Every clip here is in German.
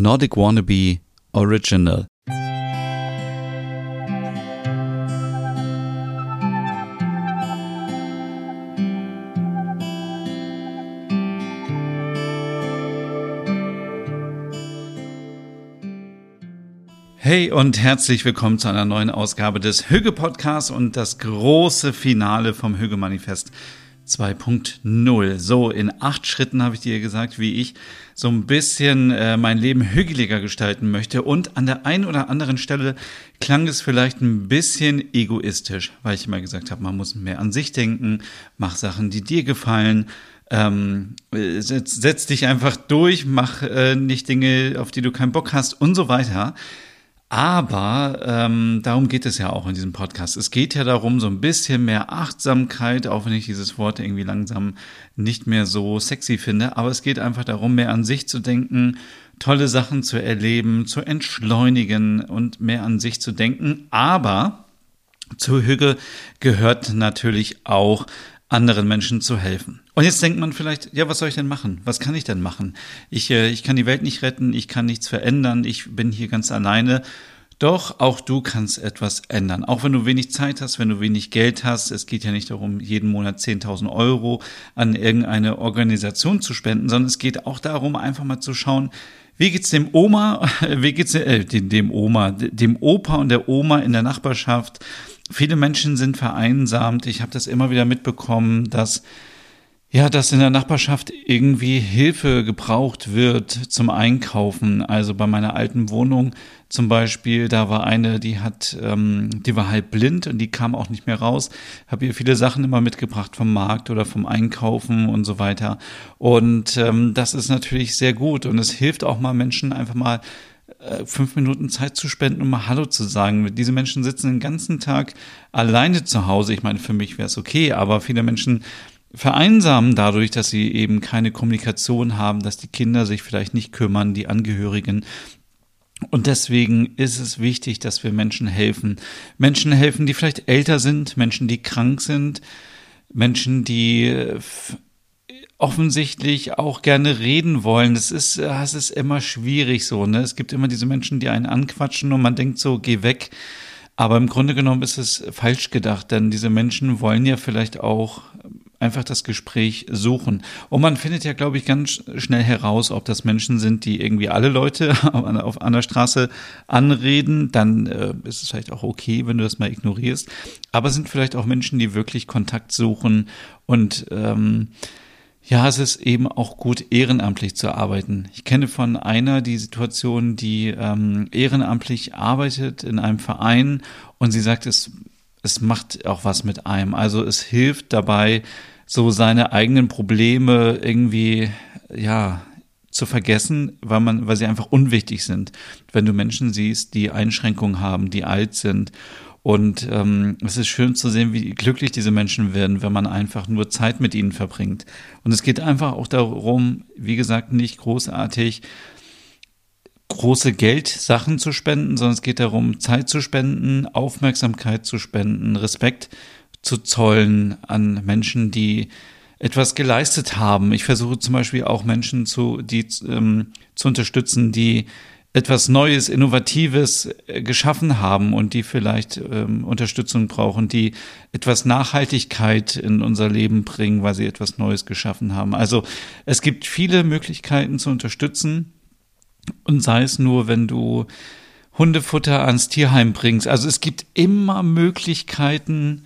Nordic Wannabe Original. Hey und herzlich willkommen zu einer neuen Ausgabe des Hüge Podcasts und das große Finale vom Hüge Manifest 2.0. So, in acht Schritten habe ich dir gesagt, wie ich so ein bisschen äh, mein Leben hügeliger gestalten möchte. Und an der einen oder anderen Stelle klang es vielleicht ein bisschen egoistisch, weil ich immer gesagt habe, man muss mehr an sich denken, mach Sachen, die dir gefallen. Ähm, setz, setz dich einfach durch, mach äh, nicht Dinge, auf die du keinen Bock hast und so weiter. Aber ähm, darum geht es ja auch in diesem Podcast. Es geht ja darum, so ein bisschen mehr Achtsamkeit, auch wenn ich dieses Wort irgendwie langsam nicht mehr so sexy finde. Aber es geht einfach darum, mehr an sich zu denken, tolle Sachen zu erleben, zu entschleunigen und mehr an sich zu denken. Aber zur Hüge gehört natürlich auch anderen Menschen zu helfen. Und jetzt denkt man vielleicht, ja, was soll ich denn machen? Was kann ich denn machen? Ich, äh, ich kann die Welt nicht retten, ich kann nichts verändern, ich bin hier ganz alleine. Doch auch du kannst etwas ändern. Auch wenn du wenig Zeit hast, wenn du wenig Geld hast. Es geht ja nicht darum, jeden Monat 10.000 Euro an irgendeine Organisation zu spenden, sondern es geht auch darum, einfach mal zu schauen, wie geht's dem Oma, wie geht's äh, dem, dem Oma, dem Opa und der Oma in der Nachbarschaft? Viele Menschen sind vereinsamt. Ich habe das immer wieder mitbekommen, dass ja, dass in der Nachbarschaft irgendwie Hilfe gebraucht wird zum Einkaufen. Also bei meiner alten Wohnung zum Beispiel, da war eine, die hat, ähm, die war halb blind und die kam auch nicht mehr raus. Habe ihr viele Sachen immer mitgebracht vom Markt oder vom Einkaufen und so weiter. Und ähm, das ist natürlich sehr gut und es hilft auch mal Menschen einfach mal fünf Minuten Zeit zu spenden, um mal Hallo zu sagen. Diese Menschen sitzen den ganzen Tag alleine zu Hause. Ich meine, für mich wäre es okay, aber viele Menschen vereinsamen dadurch, dass sie eben keine Kommunikation haben, dass die Kinder sich vielleicht nicht kümmern, die Angehörigen. Und deswegen ist es wichtig, dass wir Menschen helfen. Menschen helfen, die vielleicht älter sind, Menschen, die krank sind, Menschen, die äh, offensichtlich auch gerne reden wollen. Es ist, es ist immer schwierig so, ne? Es gibt immer diese Menschen, die einen anquatschen und man denkt so, geh weg. Aber im Grunde genommen ist es falsch gedacht, denn diese Menschen wollen ja vielleicht auch einfach das Gespräch suchen. Und man findet ja, glaube ich, ganz schnell heraus, ob das Menschen sind, die irgendwie alle Leute auf einer Straße anreden. Dann äh, ist es vielleicht auch okay, wenn du das mal ignorierst. Aber es sind vielleicht auch Menschen, die wirklich Kontakt suchen und ähm, ja, es ist eben auch gut, ehrenamtlich zu arbeiten. Ich kenne von einer die Situation, die ähm, ehrenamtlich arbeitet in einem Verein und sie sagt, es es macht auch was mit einem. Also es hilft dabei, so seine eigenen Probleme irgendwie, ja, zu vergessen, weil man, weil sie einfach unwichtig sind. Wenn du Menschen siehst, die Einschränkungen haben, die alt sind. Und ähm, es ist schön zu sehen, wie glücklich diese Menschen werden, wenn man einfach nur Zeit mit ihnen verbringt. Und es geht einfach auch darum, wie gesagt, nicht großartig große Geldsachen zu spenden, sondern es geht darum, Zeit zu spenden, Aufmerksamkeit zu spenden, Respekt zu zollen an Menschen, die etwas geleistet haben. Ich versuche zum Beispiel auch Menschen zu, die, ähm, zu unterstützen, die etwas Neues, Innovatives äh, geschaffen haben und die vielleicht ähm, Unterstützung brauchen, die etwas Nachhaltigkeit in unser Leben bringen, weil sie etwas Neues geschaffen haben. Also es gibt viele Möglichkeiten zu unterstützen und sei es nur, wenn du Hundefutter ans Tierheim bringst. Also es gibt immer Möglichkeiten,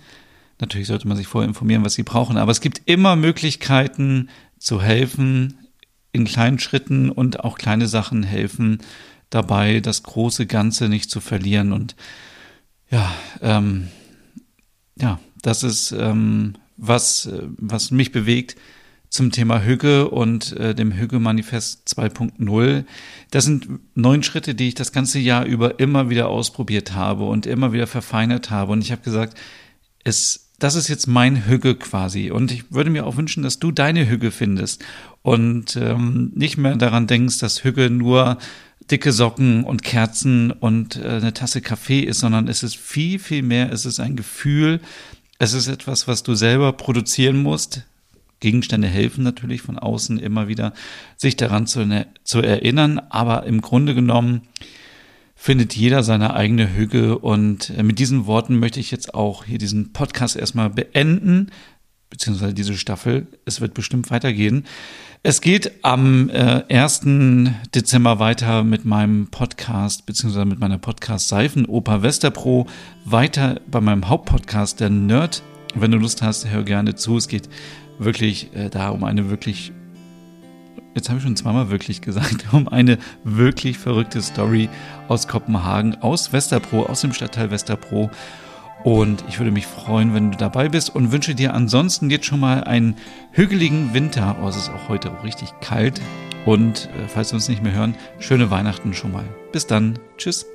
natürlich sollte man sich vorher informieren, was sie brauchen, aber es gibt immer Möglichkeiten zu helfen in kleinen Schritten und auch kleine Sachen helfen dabei, das große Ganze nicht zu verlieren. Und ja, ähm, ja, das ist ähm, was, äh, was mich bewegt zum Thema Hüge und äh, dem Hüge-Manifest 2.0. Das sind neun Schritte, die ich das ganze Jahr über immer wieder ausprobiert habe und immer wieder verfeinert habe. Und ich habe gesagt, es, das ist jetzt mein Hüge quasi. Und ich würde mir auch wünschen, dass du deine Hüge findest und ähm, nicht mehr daran denkst, dass Hüge nur dicke Socken und Kerzen und äh, eine Tasse Kaffee ist, sondern es ist viel, viel mehr. Es ist ein Gefühl. Es ist etwas, was du selber produzieren musst Gegenstände helfen natürlich von außen immer wieder, sich daran zu, ne, zu erinnern. Aber im Grunde genommen findet jeder seine eigene Hüge. Und äh, mit diesen Worten möchte ich jetzt auch hier diesen Podcast erstmal beenden, beziehungsweise diese Staffel. Es wird bestimmt weitergehen. Es geht am äh, 1. Dezember weiter mit meinem Podcast, beziehungsweise mit meiner Podcast Seifenoper Westerpro, weiter bei meinem Hauptpodcast, der Nerd. Wenn du Lust hast, hör gerne zu. Es geht wirklich äh, da um eine wirklich, jetzt habe ich schon zweimal wirklich gesagt, um eine wirklich verrückte Story aus Kopenhagen, aus Westerpro, aus dem Stadtteil Westerpro. Und ich würde mich freuen, wenn du dabei bist und wünsche dir ansonsten jetzt schon mal einen hügeligen Winter. Oh, es ist auch heute auch richtig kalt. Und äh, falls wir uns nicht mehr hören, schöne Weihnachten schon mal. Bis dann. Tschüss.